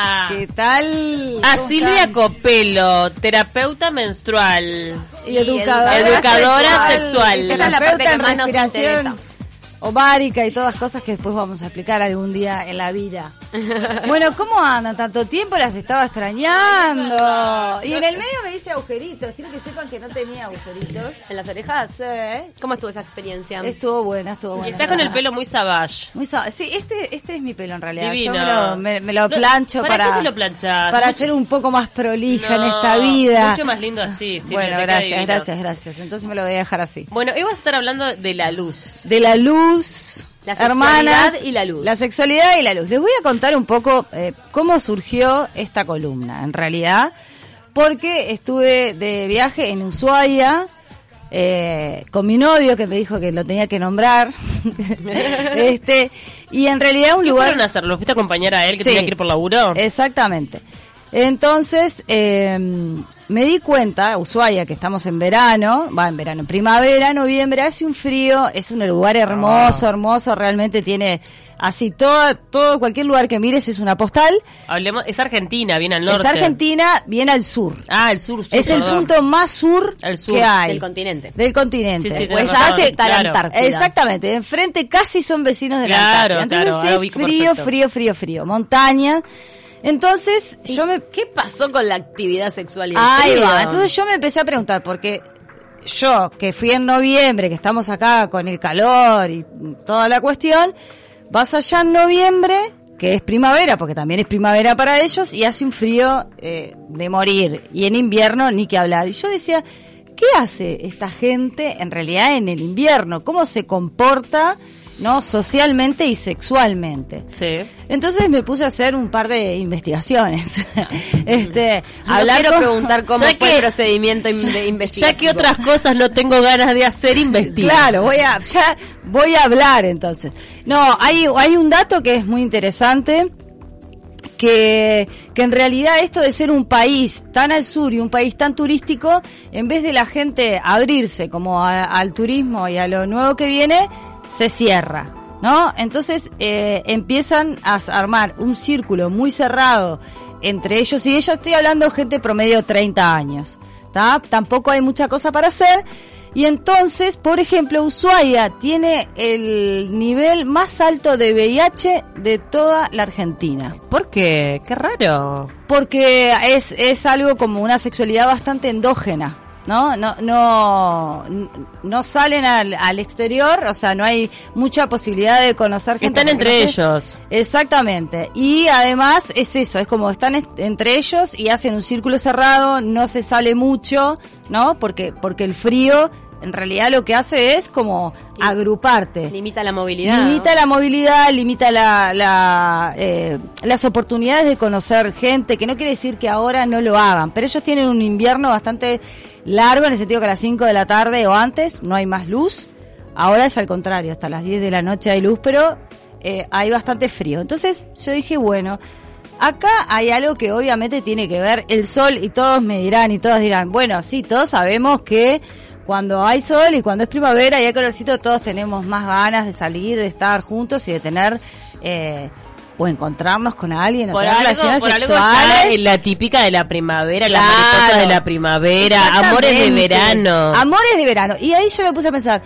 Hola. ¿Qué tal? A ¿Cómo Silvia están? Copelo, terapeuta menstrual. y educadora, Educadora sexual. Esa es la parte que más nos interesa. Ovárica y todas cosas que después vamos a explicar algún día en la vida. bueno, ¿cómo andan? Tanto tiempo las estaba extrañando. Y en el medio me dice agujeritos. Quiero que sepan que no tenía agujeritos. ¿En las orejas? Sí. ¿Cómo estuvo esa experiencia? Estuvo buena, estuvo Y buena. está con el pelo muy savage. Muy sa- sí, este, este es mi pelo en realidad. Divino. Yo me lo, me- me lo No, plancho ¿para para, qué te lo planchás? para Mucho- ser un poco más prolija en esta vida. Mucho más lindo así. Silvia, bueno, gracias, gracias, gracias. Entonces me lo voy a dejar así. Bueno, hoy vas a estar hablando de la luz. De la luz, La sexualidad hermanas, y la luz. La sexualidad y la luz. Les voy a contar un poco eh, cómo surgió esta columna, en realidad, porque estuve de viaje en Ushuaia. eh, con mi novio que me dijo que lo tenía que nombrar este y en realidad un ¿Qué lugar fueron a hacer? ¿Lo fuiste a acompañar a él que Sí. tenía que ir por laburo? Exactamente. Entonces, eh, me di cuenta, Ushuaia, que estamos en verano, va en verano, primavera, noviembre, hace un frío, es un lugar hermoso, hermoso, realmente tiene así todo, todo, cualquier lugar que mires es una postal. Hablemos, es Argentina, bien al norte. Es Argentina, bien al sur. Ah, el sur, sur es el punto más sur, que hay. Del continente. Del continente. Sí, sí, Pues ya razón, hace claro. Antártida. Exactamente, enfrente casi son vecinos de la Claro, Antártida. Entonces claro, frío, frío, frío, frío, montaña. Entonces yo me ¿Qué pasó con la actividad sexual Ahí va. Entonces yo me empecé a preguntar, porque yo, que fui en noviembre, que estamos acá con el calor y toda la cuestión, vas allá en noviembre, que es primavera, porque también es primavera para ellos, y hace un frío eh, de morir. Y en invierno ni que hablar. Y yo decía, ¿qué hace esta gente en realidad en el invierno? ¿Cómo se comporta? ¿No? socialmente y sexualmente. Sí. Entonces me puse a hacer un par de investigaciones. este, No hablar quiero con- preguntar cómo Ya fue que- el procedimiento de Ya investigativo. que otras cosas no tengo ganas de hacer, investigar. Claro, voy a, ya voy a hablar entonces. No, hay, hay un dato que es muy interesante, que, que en realidad esto de ser un país tan al sur y un país tan turístico, en vez de la gente abrirse como a- al turismo y a lo nuevo que viene, se cierra. ¿No? Entonces eh, empiezan a armar un círculo muy cerrado entre ellos y ellos. Estoy hablando de gente promedio 30 años. ¿tá? Tampoco hay mucha cosa para hacer. Y entonces, por ejemplo, Ushuaia tiene el nivel más alto de VIH de toda la Argentina. ¿Por qué? Qué raro. Porque es, es algo como una sexualidad bastante endógena. ¿No? No, no, no salen al, al exterior, o sea, no hay mucha posibilidad de conocer gente. Están entre ellos. Exactamente. Y además es eso, es como están est- entre ellos y hacen un círculo cerrado, no se sale mucho, ¿no? Porque, porque el frío en realidad lo que hace es como agruparte. Limita la movilidad. Limita la movilidad, limita la, la, eh, las oportunidades de conocer gente, que no quiere decir que ahora no lo hagan, pero ellos tienen un invierno bastante largo en el sentido que a las 5 de la tarde o antes no hay más luz. Ahora es al contrario, hasta las 10 de la noche hay luz, pero eh, hay bastante frío. Entonces yo dije, bueno, acá hay algo que obviamente tiene que ver el sol y todos me dirán y todas dirán, bueno, sí, todos sabemos que cuando hay sol y cuando es primavera y hay calorcito, todos tenemos más ganas de salir, de estar juntos y de tener eh, o encontrarnos con alguien, o Por tener algo, relaciones por sexuales. la típica de la primavera, las mariposas de la primavera, amores de verano. Amores de verano. Y ahí yo me puse a pensar,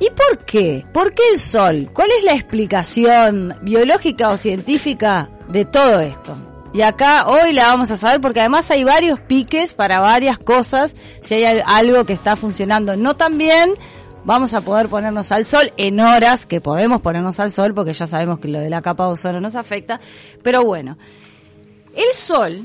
¿y por qué? ¿Por qué el sol? ¿Cuál es la explicación biológica o científica de todo esto? Y acá hoy la vamos a saber porque además hay varios piques para varias cosas. Si hay al- algo que está funcionando no tan bien, vamos a poder ponernos al sol en horas que podemos ponernos al sol porque ya sabemos que lo de la capa de ozono nos afecta. Pero bueno, el sol,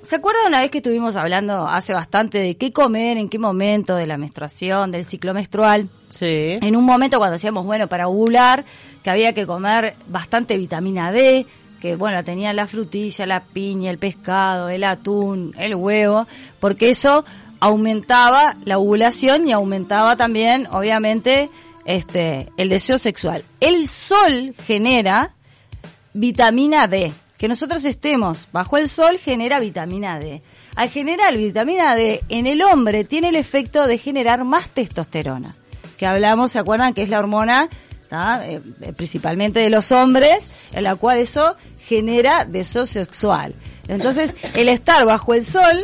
¿se acuerda una vez que estuvimos hablando hace bastante de qué comer, en qué momento de la menstruación, del ciclo menstrual? Sí. En un momento cuando decíamos, bueno, para ovular, que había que comer bastante vitamina D, que bueno, tenía la frutilla, la piña, el pescado, el atún, el huevo, porque eso aumentaba la ovulación y aumentaba también, obviamente, este, el deseo sexual. El sol genera vitamina D. Que nosotros estemos bajo el sol genera vitamina D. Al generar vitamina D en el hombre tiene el efecto de generar más testosterona. Que hablamos, ¿se acuerdan? Que es la hormona. Eh, eh, principalmente de los hombres, en la cual eso genera deseo sexual. Entonces, el estar bajo el sol,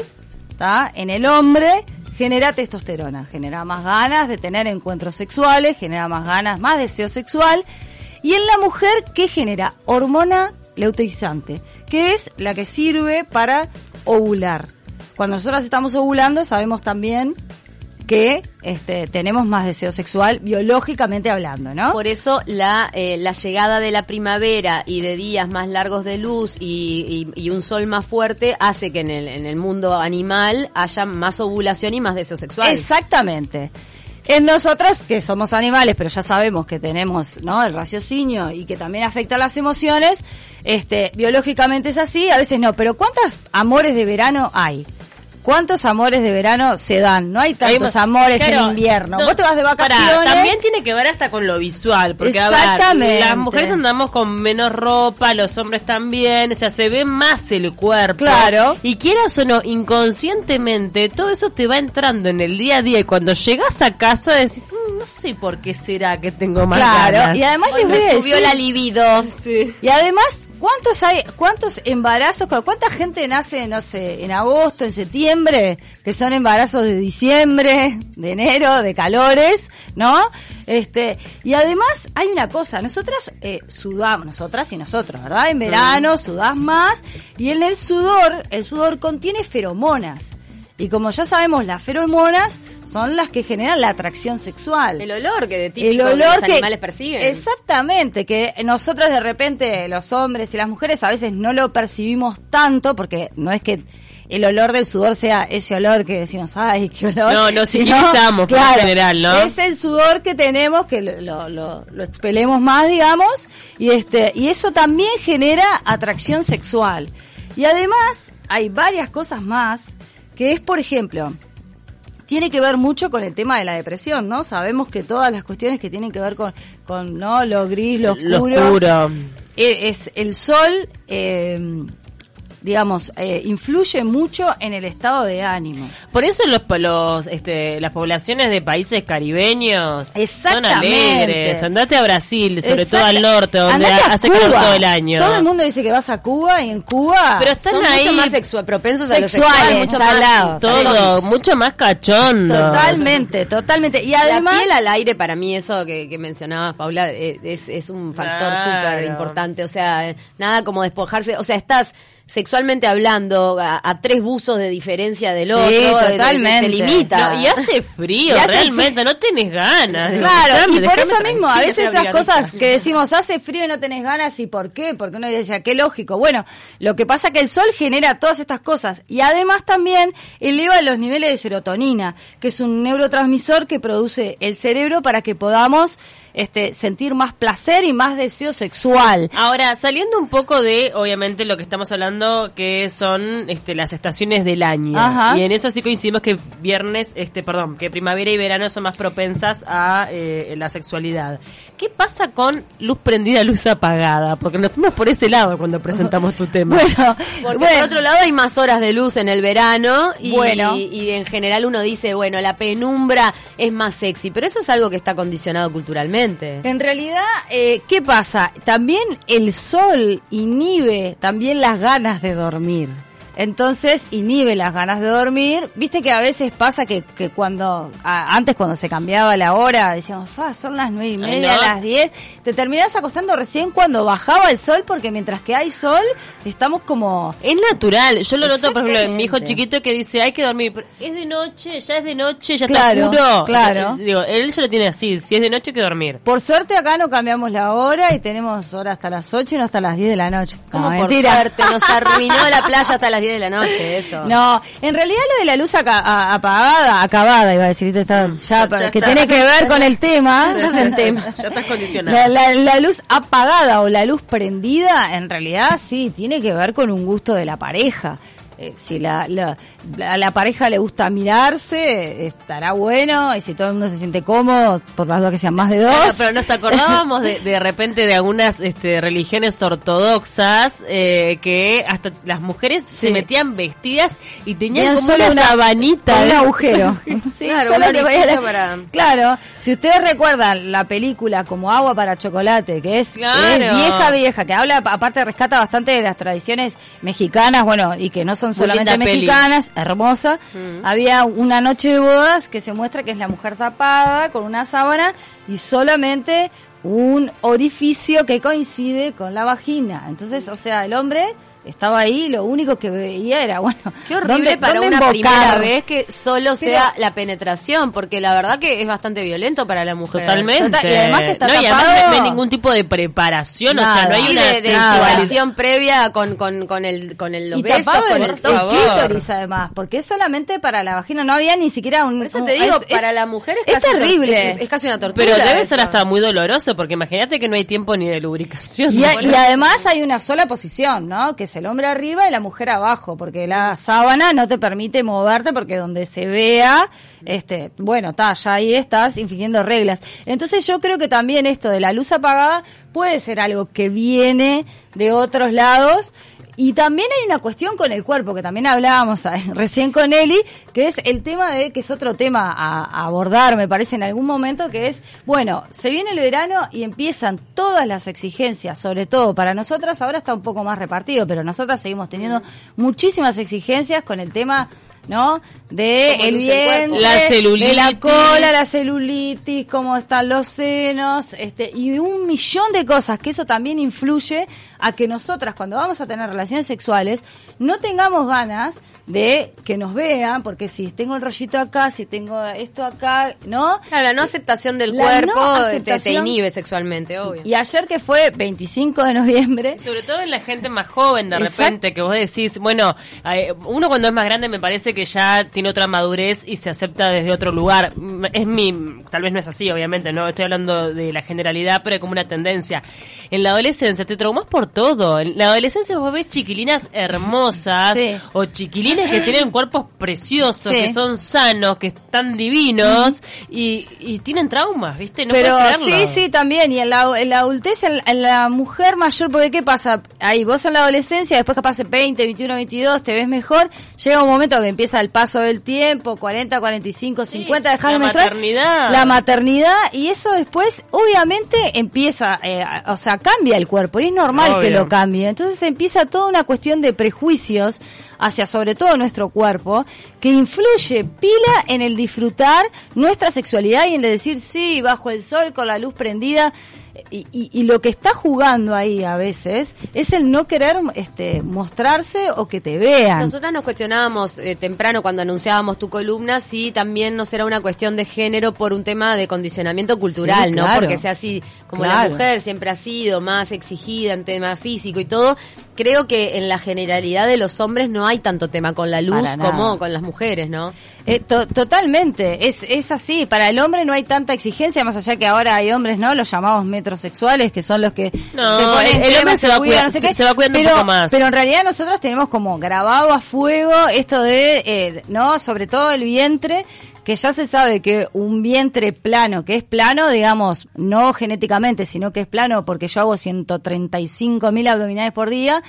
¿tá? en el hombre, genera testosterona, genera más ganas de tener encuentros sexuales, genera más ganas, más deseo sexual. Y en la mujer, ¿qué genera? Hormona leuteizante, que es la que sirve para ovular. Cuando nosotros estamos ovulando, sabemos también que este, tenemos más deseo sexual biológicamente hablando, ¿no? Por eso la, eh, la llegada de la primavera y de días más largos de luz y, y- y un sol más fuerte hace que en el, en el mundo animal haya más ovulación y más deseo sexual. Exactamente. En nosotros, que somos animales, pero ya sabemos que tenemos ¿no? el raciocinio y que también afecta las emociones, este, biológicamente es así, a veces no. Pero ¿cuántos amores de verano hay? ¿Cuántos amores de verano se dan? No hay tantos Hay- amores claro, en invierno. no, Vos te vas de vacaciones. también tiene que ver hasta con lo visual. Porque, a ver, Exactamente. las mujeres andamos con menos ropa, los hombres también. O sea, se ve más el cuerpo. Claro. Y quieras o no, inconscientemente, todo eso te va entrando en el día a día. Y cuando llegas a casa decís, "Mm, no sé por qué será que tengo más Claro, ganas". y además Hoy les voy a subió la libido. Sí. Y además, ¿cuántos hay, cuántos embarazos, cuánta gente nace, no sé, en agosto, en septiembre, que son embarazos de diciembre, de enero, de calores, ¿no? Este, y además hay una cosa, nosotras eh, sudamos, nosotras y nosotros, ¿verdad? En verano sudás más y en el sudor, el sudor contiene feromonas. Y como ya sabemos, las feromonas son las que generan la atracción sexual El olor que de el típico que olor los que animales persiguen. exactamente que nosotros de repente los hombres y las mujeres a veces no lo percibimos tanto porque no es que el olor del sudor sea ese olor que decimos ay qué olor No, no sino, psiquilizamos, por claro, general, ¿no? es el sudor que tenemos que lo, lo, lo- lo expelemos más digamos y este y eso también genera atracción sexual y además hay varias cosas más que es por ejemplo tiene que ver mucho con el tema de la depresión, ¿no? Sabemos que todas las cuestiones que tienen que ver con, con ¿no? lo gris, lo Lo oscuro, oscuro. eh, es el sol, eh, digamos, eh, influye mucho en el estado de ánimo. Por eso los, los este, las poblaciones de países caribeños son Exactamente. alegres. Andate a Brasil, sobre todo al norte, donde a hace Cuba. calor todo el año. Todo el mundo dice que vas a Cuba y en Cuba Pero están Son ahí mucho más sexual, propensos a lo Sexuales, sexual, mucho salados. más todo, mucho más cachondo. totalmente, totalmente. Y la además piel al aire para mí eso que, que mencionabas Paula eh, es, es un factor Claro. súper importante o sea nada como despojarse o sea estás sexualmente hablando a, a tres buzos de diferencia del Sí, otro te- te- totalmente. te, limita No, y hace frío, Y hace realmente, no tenés ganas. Digo, Claro, y por eso mismo, a veces esas cosas que decimos, hace frío y no tenés ganas, ¿y por qué? Porque uno dice, qué lógico. Bueno, lo que pasa es que el sol genera todas estas cosas y además también eleva los niveles de serotonina, que es un neurotransmisor que produce el cerebro para que podamos este, sentir más placer y más deseo sexual. Ahora, saliendo un poco de, obviamente, lo que estamos hablando, que son este, las estaciones del año. Ajá. Y en eso sí coincidimos que viernes, este, perdón, que primavera y verano son más propensas a eh, la sexualidad. ¿Qué pasa con luz prendida, luz apagada? Porque nos fuimos por ese lado cuando presentamos tu tema. Bueno, porque bueno, por otro lado hay más horas de luz en el verano y, Bueno. y en general uno dice bueno la penumbra es más sexy pero eso es algo que está condicionado culturalmente En realidad, eh, ¿qué pasa? También el sol inhibe también las ganas de dormir. Entonces inhibe las ganas de dormir. Viste que a veces pasa que, que cuando, a- antes cuando se cambiaba la hora, decíamos, Fa, son las nueve y Ay, media, no. las diez. Te terminás acostando recién cuando bajaba el sol, porque mientras que hay sol, estamos como... Es natural, yo lo noto por ejemplo en mi hijo chiquito que dice hay que dormir, pero es de noche, ya es de noche, ya Claro, está oscuro. claro. Digo, él ya lo tiene así, si es de noche hay que dormir. Por suerte acá no cambiamos la hora y tenemos hora hasta las 8 y no hasta las 10 de la noche. como No, por mentira. suerte nos arruinó la playa hasta las 10 de la noche eso No, en realidad lo de la luz aca- a- apagada, acabada, iba a decir. Está- ya, Mm, ya que está. tiene que ver con el tema. Sí, estás sí, en sí. tema. Ya estás. La, la- la luz apagada o la luz prendida, en realidad sí, tiene que ver con un gusto de la pareja. Eh, si la, la- a la pareja le gusta mirarse, estará bueno, y si todo el mundo se siente cómodo, por las dudas que sean más de dos. Claro, pero nos acordábamos de, de repente de algunas este, religiones ortodoxas eh, que hasta las mujeres se metían vestidas y tenían como solo una, sabanita. un ¿eh? agujero. Sí, Claro, solo la- para- si ustedes recuerdan la película como Agua para Chocolate, que es, Claro. es vieja, vieja, que habla, aparte rescata bastante de las tradiciones mexicanas, bueno, y que no son Solamente peli. mexicanas, hermosa. Había una noche de bodas que se muestra que es la mujer tapada con una sábana y solamente un orificio que coincide con la vagina. Entonces, o sea, el hombre estaba ahí y lo único que veía era, bueno, Qué horrible ¿dónde- para dónde una primera vez que solo Pero- sea la penetración, porque la verdad que es bastante violento para la mujer. Totalmente. Total, y además está no, y además no hay ningún tipo de preparación, o sea, no hay una de, de previa con, con, con el, con el, los y besos, tapado con el, el el todo. clítoris además, porque es solamente para la vagina, no había ni siquiera un... Por eso te digo, es- es- para la mujer es, es casi tor- terrible. Es, es casi una tortura. Pero debe ser hasta muy doloroso, porque imagínate que no hay tiempo ni de lubricación. Y, y además hay una sola posición, ¿no? Que es el hombre arriba y la mujer abajo, porque la sábana no te permite moverte porque donde se vea, este, bueno, está, ya ahí estás infringiendo reglas. Entonces yo creo que también esto de la luz apagada puede ser algo que viene de otros lados. Y también hay una cuestión con el cuerpo, que también hablábamos recién con Eli, que es el tema de, que es otro tema a, a abordar, me parece, en algún momento, que es, bueno, se viene el verano y empiezan todas las exigencias, sobre todo para nosotras, ahora está un poco más repartido, pero nosotras seguimos teniendo muchísimas exigencias con el tema ¿no? De Cómo el vientre, La de la celulitis. cola, la celulitis, cómo están los senos, este, y un millón de cosas que eso también influye a que nosotras cuando vamos a tener relaciones sexuales no tengamos ganas de que nos vean, porque si tengo el rollito acá, si tengo esto acá, ¿no? Claro, la no aceptación del La cuerpo no te- inhibe sexualmente, obvio. Y ayer que fue 25 de noviembre, Sobre todo en la gente más joven, de Exacto. repente, que vos decís, bueno, eh, uno cuando es más grande me parece que ya tiene otra madurez y se acepta desde otro lugar. Mm, Es mi, tal vez no es así, obviamente, no estoy hablando de la generalidad, pero es como una tendencia. En la adolescencia te traumas por todo. En la adolescencia vos ves chiquilinas hermosas Sí. o que tienen cuerpos preciosos, Sí. que son sanos, que están divinos y, y tienen traumas, ¿viste? No pero sí, sí, también. Y en la, en la adultez, en, en la mujer mayor, porque ¿qué pasa? Ahí vos en la adolescencia, después capaz de 20, 21, 22, te ves mejor. Llega un momento que empieza el paso del tiempo, 40, 45, 50, dejar la de menstruar. maternidad. La maternidad. Y eso después, obviamente, empieza, eh, o sea, cambia el cuerpo. Y es normal que lo cambie. Entonces empieza toda una cuestión de prejuicios hacia sobre todo nuestro cuerpo, que influye pila en el disfrutar nuestra sexualidad y en el decir, sí, bajo el sol, con la luz prendida. Y, y- y lo que está jugando ahí a veces es el no querer este, mostrarse o que te vean. Nosotras nos cuestionábamos eh, temprano cuando anunciábamos tu columna si también no será una cuestión de género por un tema de condicionamiento cultural, Sí, ¿no? Porque sea así, como Claro. la mujer siempre ha sido más exigida en tema físico y todo, creo que en la generalidad de los hombres no hay tanto tema con la luz como con las mujeres, ¿no? Eh, to- totalmente, es, es así. Para el hombre no hay tanta exigencia, más allá que ahora hay hombres, ¿no? Los llamados metrosexuales, que son los que No, se ponen el- hombre se va cuidan, cuida- no sé qué. se va cuidando un pero, poco más. Pero en realidad nosotros tenemos como grabado a fuego esto de, eh, ¿no? Sobre todo el vientre, que ya se sabe que un vientre plano, que es plano, digamos, no genéticamente, sino que es plano porque yo hago 135 mil abdominales por día,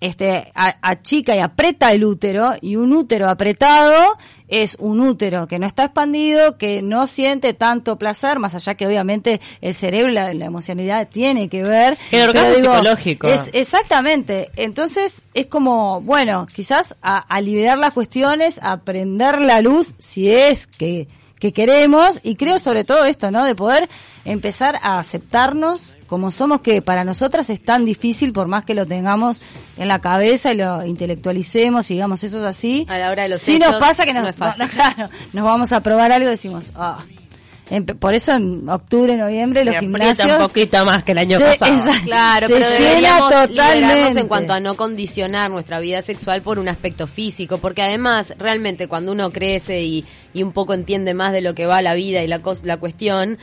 este achica y aprieta el útero y un útero apretado es un útero que no está expandido, que no siente tanto placer, más allá que obviamente el cerebro y la, la emocionalidad tiene que ver. El orgasmo Pero psicológico. Es, exactamente. Entonces es como, bueno, quizás a, a liberar las cuestiones, a prender la luz, si es que, que queremos, y creo sobre todo esto, ¿no? De poder empezar a aceptarnos como somos, que para nosotras es tan difícil, por más que lo tengamos en la cabeza y lo intelectualicemos y digamos eso es así. A la hora de los sí hechos, nos pasa que nos, no es fácil. no, claro, nos vamos a probar algo y decimos, ah. Por eso en octubre, noviembre, los gimnasios... un poquito más que el año se- pasado. exacto, Claro, se pero llena deberíamos totalmente. en cuanto a no condicionar nuestra vida sexual por un aspecto físico, porque además, realmente, cuando uno crece y, y un poco entiende más de lo que va la vida y la, la cuestión,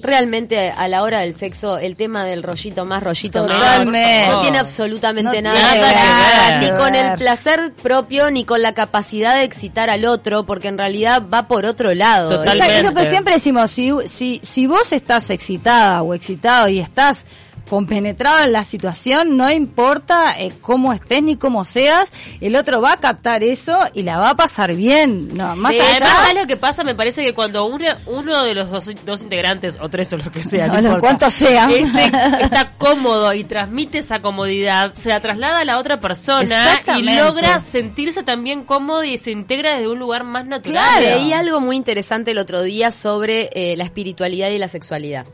realmente a la hora del sexo el tema del rollito más, rollito menos, no tiene absolutamente No nada, tiene que ver, nada ni con el placer propio ni con la capacidad de excitar al otro, porque en realidad va por otro lado. Totalmente. Es lo que siempre decimos, si, si, si vos estás excitada o excitado y estás compenetrado en la situación, no importa eh, cómo estés ni cómo seas, el otro va a captar eso y la va a pasar bien. No, más allá- Además, ¿sabes lo que pasa? Me parece que cuando uno, uno de los dos, dos integrantes, o tres o lo que sea, no No, cuantos sean. este, está cómodo y transmite esa comodidad, se la traslada a la otra persona y logra sentirse también cómodo y se integra desde un lugar más natural. Claro. Leí algo muy interesante el otro día sobre eh, la espiritualidad y la sexualidad.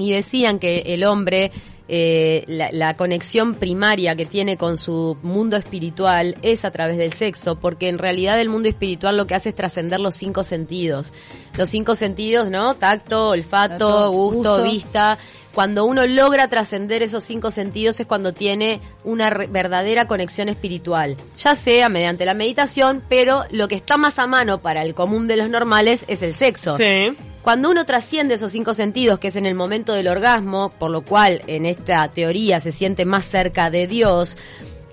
Y decían que el hombre, eh, la, la conexión primaria que tiene con su mundo espiritual es a través del sexo, porque en realidad el mundo espiritual lo que hace es trascender los cinco sentidos. Los cinco sentidos, ¿no? Tacto, olfato, Tacto, gusto, gusto. vista. Cuando uno logra trascender esos cinco sentidos es cuando tiene una re- verdadera conexión espiritual, ya sea mediante la meditación, pero lo que está más a mano para el común de los normales es el sexo. Sí. Cuando uno trasciende esos cinco sentidos, que es en el momento del orgasmo, por lo cual en esta teoría se siente más cerca de Dios,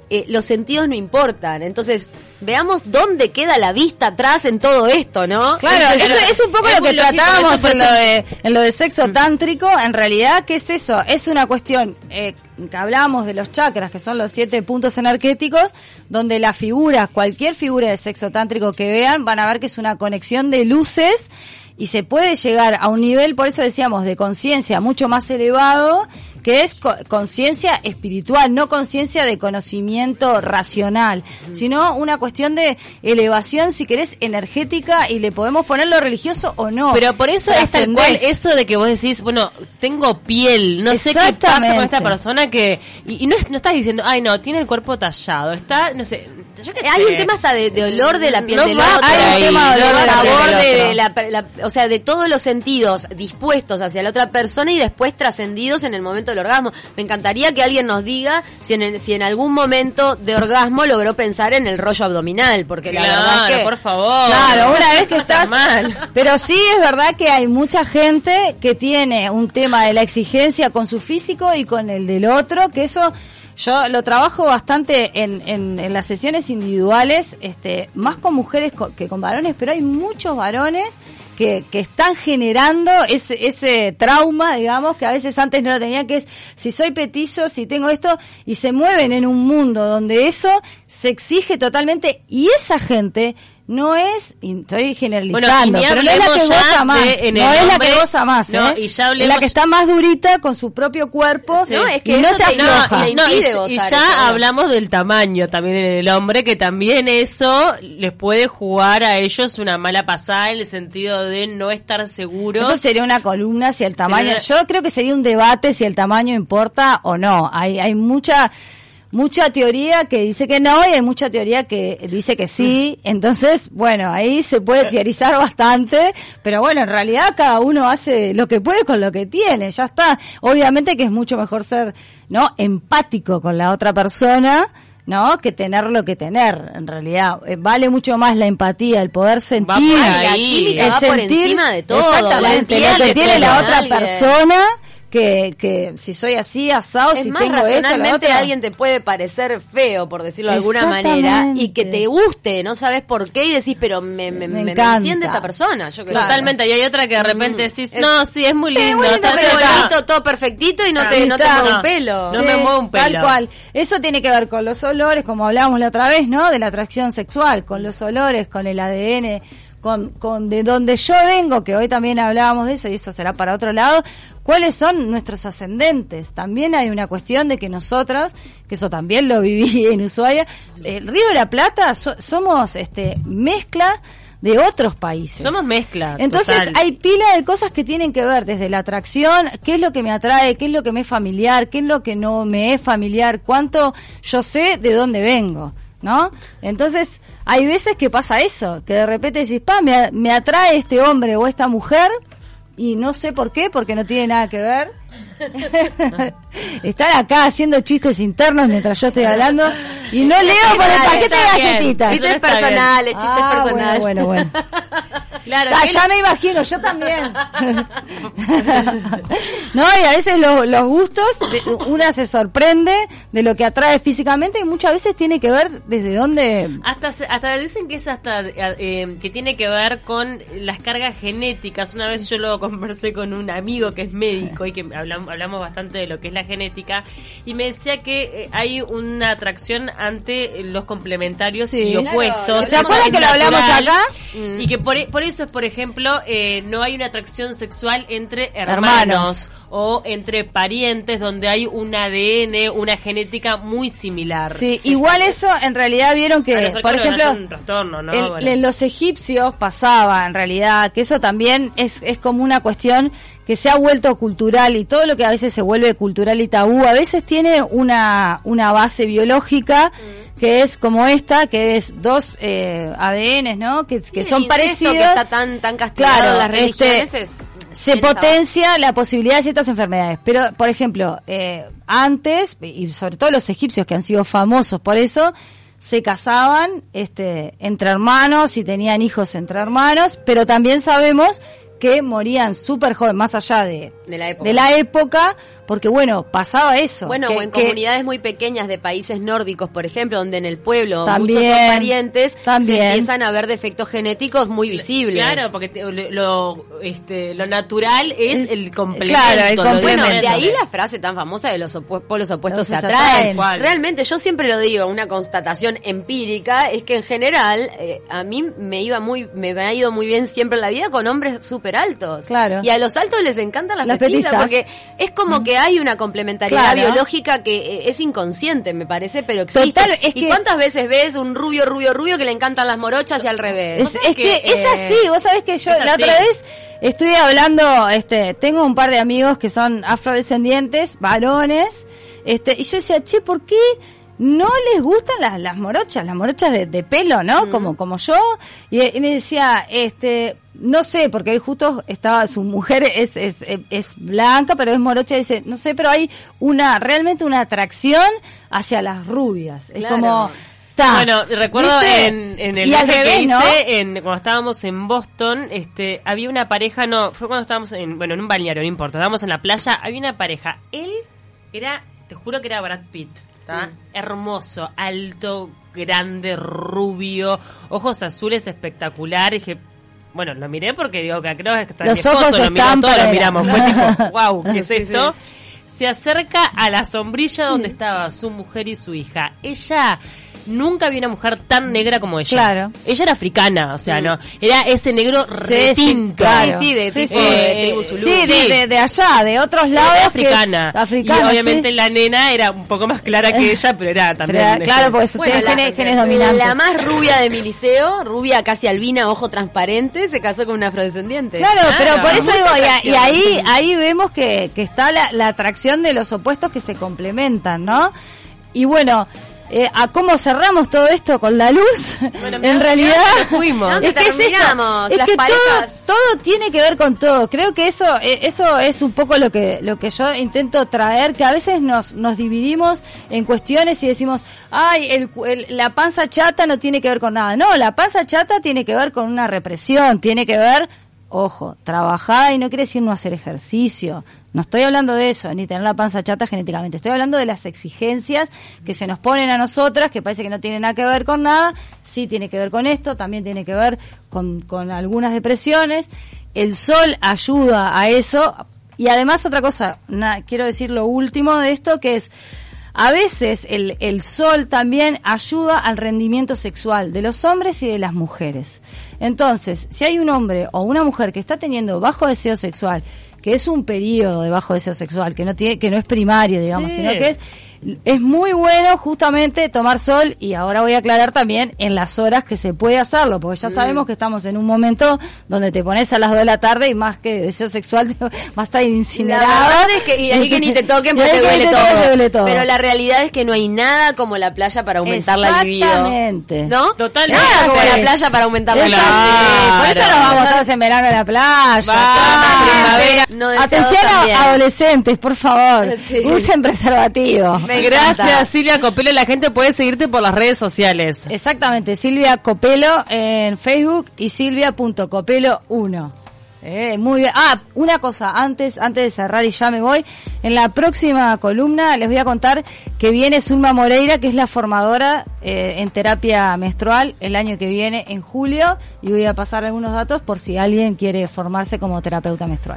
eh, los sentidos no importan. Entonces, veamos dónde queda la vista atrás en todo esto, ¿no? Claro, Es- eso es un poco es lo que tratábamos en lo, de, en lo de sexo tántrico. En realidad, ¿qué es eso? Es una cuestión eh, que hablábamos de los chakras, que son los siete puntos energéticos, donde las figuras, cualquier figura de sexo tántrico que vean, van a ver que es una conexión de luces y se puede llegar a un nivel, por eso decíamos, de conciencia mucho más elevado, que es co- conciencia espiritual, no conciencia de conocimiento racional, sino una cuestión de elevación, si querés, energética y le podemos poner lo religioso o no. Pero por eso es tal cual eso de que vos decís, bueno, tengo piel, no sé qué pasa con esta persona que... Y, y no, no estás diciendo, ay no, tiene el cuerpo tallado, está, no sé, yo qué sé. Hay un tema hasta de, de olor de la piel No del va otro. Hay un tema de olor sabor de, otro. la, la- o sea, de todos los sentidos dispuestos hacia la otra persona y después trascendidos en el momento del orgasmo. Me encantaría que alguien nos diga si en, el- si en algún momento de orgasmo logró pensar en el rollo abdominal, porque la verdad Claro, es que por favor. Claro, una vez que estás mal. Pero sí es verdad que hay mucha gente que tiene un tema de la exigencia con su físico y con el del otro, que eso yo lo trabajo bastante en, en, las sesiones individuales, este, más con mujeres que con varones, pero hay muchos varones que, que están generando ese, ese trauma, digamos, que a veces antes no lo tenían, que es si soy petizo, si tengo esto, y se mueven en un mundo donde eso se exige totalmente, y esa gente no es, y estoy generalizando, Bueno, y ni pero no es la que goza más, de no es la hombre- que goza más, no, ¿eh? y ya es la que está más durita con su propio cuerpo, Sí. No, es que y no se afloja. y, no, y- ya hablamos del tamaño también en el hombre, que también eso les puede jugar a ellos una mala pasada en el sentido de no estar seguros. Eso sería una columna si el tamaño. Sería- Yo creo que sería un debate si el tamaño importa o no. Hay, hay mucha mucha teoría que dice que no y hay mucha teoría que dice que sí. Entonces, bueno, ahí se puede teorizar bastante, pero bueno, en realidad cada uno hace lo que puede con lo que tiene, ya está. Obviamente que es mucho mejor ser, ¿no? empático con la otra persona. ¿no? Que tenerlo que tener, en realidad. Eh, vale mucho más la empatía, el poder sentir. por Ay, la química el va por sentir- encima de todo. Exactamente, la lo que tiene la otra persona, que, que si soy así, asado, Es si más, tengo esto, racionalmente otro. alguien te puede parecer feo, por decirlo de alguna manera, y que te guste, no sabes por qué, y decís, pero me, me, Me me- enciende esta persona. Yo sé. Totalmente, y hay otra que de repente Mm, decís, es- no, sí, es muy Sí, lindo. ta, Pero bonito, todo perfectito y no te, no te mueve un pelo. No me mueve un pelo. Tal cual. Eso tiene que ver con los olores, como hablábamos la otra vez, ¿no? De la atracción sexual, con los olores, con el ADN, con, con de donde yo vengo, que hoy también hablábamos de eso y eso será para otro lado. ¿Cuáles son nuestros ascendentes? También hay una cuestión de que nosotros, que eso también lo viví en Ushuaia, el Río de la Plata so- somos este mezcla de otros países. Somos mezcla. Entonces total. hay pila de cosas que tienen que ver desde la atracción, qué es lo que me atrae, qué es lo que me es familiar, qué es lo que no me es familiar, cuánto yo sé de dónde vengo, ¿no? Entonces hay veces que pasa eso, que de repente decís, pa, me, me atrae este hombre o esta mujer y no sé por qué, porque no tiene nada que ver. Están acá haciendo chistes internos mientras yo estoy hablando y no leo por el paquete de galletitas. Chistes personales, chistes Ah, personales. Bueno, bueno, bueno. Claro, Ah, ya me imagino, yo también. no, y a veces lo- los gustos, de- una se sorprende de lo que atrae físicamente y muchas veces tiene que ver desde dónde... Hasta, hasta dicen que es hasta eh, que tiene que ver con las cargas genéticas. Una vez yo lo conversé con un amigo que es médico y que hablamos, hablamos bastante de lo que es la genética y me decía que eh, hay una atracción ante los complementarios Sí. y Claro, opuestos. ¿te acuerdas es que lo hablamos acá? Y que por, e- por eso es, por ejemplo, eh, no hay una atracción sexual entre hermanos, Hermanos. o entre parientes donde hay un ADN, una genética muy similar. Sí, igual eso en realidad vieron que, por ejemplo, un trastorno, ¿no? el- Bueno. en los egipcios pasaba en realidad, que eso también es, es como una cuestión que se ha vuelto cultural y todo lo que a veces se vuelve cultural y tabú, a veces tiene una, una base biológica que es como esta, que es dos eh, ADNs, ¿no? Que, que Sí, son parecidos. que está tan, tan castigado Claro, en las religiones este, es- se esa potencia la posibilidad de ciertas enfermedades. Pero, por ejemplo, eh, antes, y sobre todo los egipcios que han sido famosos por eso, se casaban este, entre hermanos y tenían hijos entre hermanos, pero también sabemos que morían súper jóvenes, más allá de, De la época. de la época, porque bueno, pasaba eso. Bueno, que- o en que- comunidades muy pequeñas de países nórdicos, por ejemplo, donde en el pueblo También, muchos son parientes, también. se empiezan a ver defectos genéticos muy visibles. Claro, porque te- lo, este, lo natural es, Es- el complemento. claro, el complemento. Bueno, de ahí la frase tan famosa de los opu- polos opuestos Los se se atraen. Realmente, yo siempre lo digo, una constatación empírica es que en general eh, a mí me iba muy, me ha ido muy bien siempre en la vida con hombres súper altos. Claro. Y a los altos les encantan las, Las petizas, petizas. porque es como que hay una complementariedad Claro. biológica que eh, es inconsciente, me parece, pero existe. Total, es ¿Y que- cuántas veces ves un rubio, rubio, rubio que le encantan las morochas y al revés? Es, es que, que, es eh, así, vos sabés que yo la otra vez estuve hablando, este, tengo un par de amigos que son afrodescendientes, varones, este, y yo decía, che, ¿por qué no les gustan las, las morochas, las morochas de, de pelo, ¿no? Como, como yo, y, y me decía, este, no sé, porque ahí justo estaba, su mujer es, es, es blanca, pero es morocha, y dice, no sé, pero hay una, realmente una atracción hacia las rubias, es como, ta, Bueno, recuerdo ¿viste? en, en el viaje que hice, ¿no? en, cuando estábamos en Boston, este, había una pareja, no, fue cuando estábamos en, bueno, en un balneario, no importa, estábamos en la playa, había una pareja, él era, te juro que era Brad Pitt, Mm. hermoso, alto, grande, rubio, ojos azules espectacular, y dije, bueno, lo miré porque digo que creo que está Los mi esposo, ojos lo miró para lo miramos, fue tipo, wow, ¿qué es Sí, esto? se acerca a la sombrilla donde estaba su mujer y su hija. Ella nunca vi una mujer tan negra como ella. Claro. Ella era africana, o sea, Mm. no, era ese negro retinto. sí. Sí, sí, de Sí, tipo sí. de tribu zulú. Sí, de, Sí. de, de allá, de otros lados. Era que es africana. africana, y obviamente sí. la nena era un poco más clara que ella, pero era también. Pero, claro, porque Bueno, la, genes, genes dominantes. la más rubia de mi liceo, rubia casi albina, ojo transparente, se casó con un afrodescendiente. Claro, Claro, pero por eso digo, y, ahí ahí vemos que, que está la, la atracción de los opuestos que se complementan, ¿no? Y bueno, eh, a cómo cerramos todo esto con la luz, Bueno, en realidad fuimos. ¿Dónde es que es eso, es que todo, todo tiene que ver con todo. Creo que eso eh, eso es un poco lo que lo que yo intento traer, que a veces nos nos dividimos en cuestiones y decimos, ay, el, el- la panza chata no tiene que ver con nada. No, la panza chata tiene que ver con una represión, tiene que ver Ojo, trabajada y no quiere decir no hacer ejercicio. No estoy hablando de eso, ni tener la panza chata genéticamente. Estoy hablando de las exigencias que se nos ponen a nosotras, que parece que no tienen nada que ver con nada. Sí tiene que ver con esto, también tiene que ver con, con algunas depresiones. El sol ayuda a eso. Y además otra cosa, na- quiero decir lo último de esto, que es, a veces el, el sol también ayuda al rendimiento sexual de los hombres y de las mujeres. Entonces, si hay un hombre o una mujer que está teniendo bajo deseo sexual, que es un periodo de bajo deseo sexual, que no tiene, que no es primario, digamos, Sí. sino que es es muy bueno justamente tomar sol y ahora voy a aclarar también en las horas que se puede hacerlo, porque ya sabemos que estamos en un momento donde te pones a las 2 de la tarde y más que deseo sexual te vas a estar La incinerada. verdad es que, y ahí que ni te toquen porque te que ni duele, te toquen, todo. te duele todo. Pero la realidad es que no hay nada como la playa para aumentar la libido. Exactamente. ¿No? Totalmente. Nada como la playa para aumentar la libido. Por eso nos vamos todos en verano a la playa. Vamos, claro. primavera. No Atención a adolescentes, por favor. Sí. Usen preservativo. Me encanta. Gracias, Silvia Copelo. La gente puede seguirte por las redes sociales. Exactamente, Silvia Copelo en Facebook y silvia.copelo1. Eh, muy bien. Ah, una cosa, antes, antes de cerrar y ya me voy. En la próxima columna les voy a contar que viene Zulma Moreira, que es la formadora eh, en terapia menstrual el año que viene, en julio, y voy a pasar algunos datos por si alguien quiere formarse como terapeuta menstrual.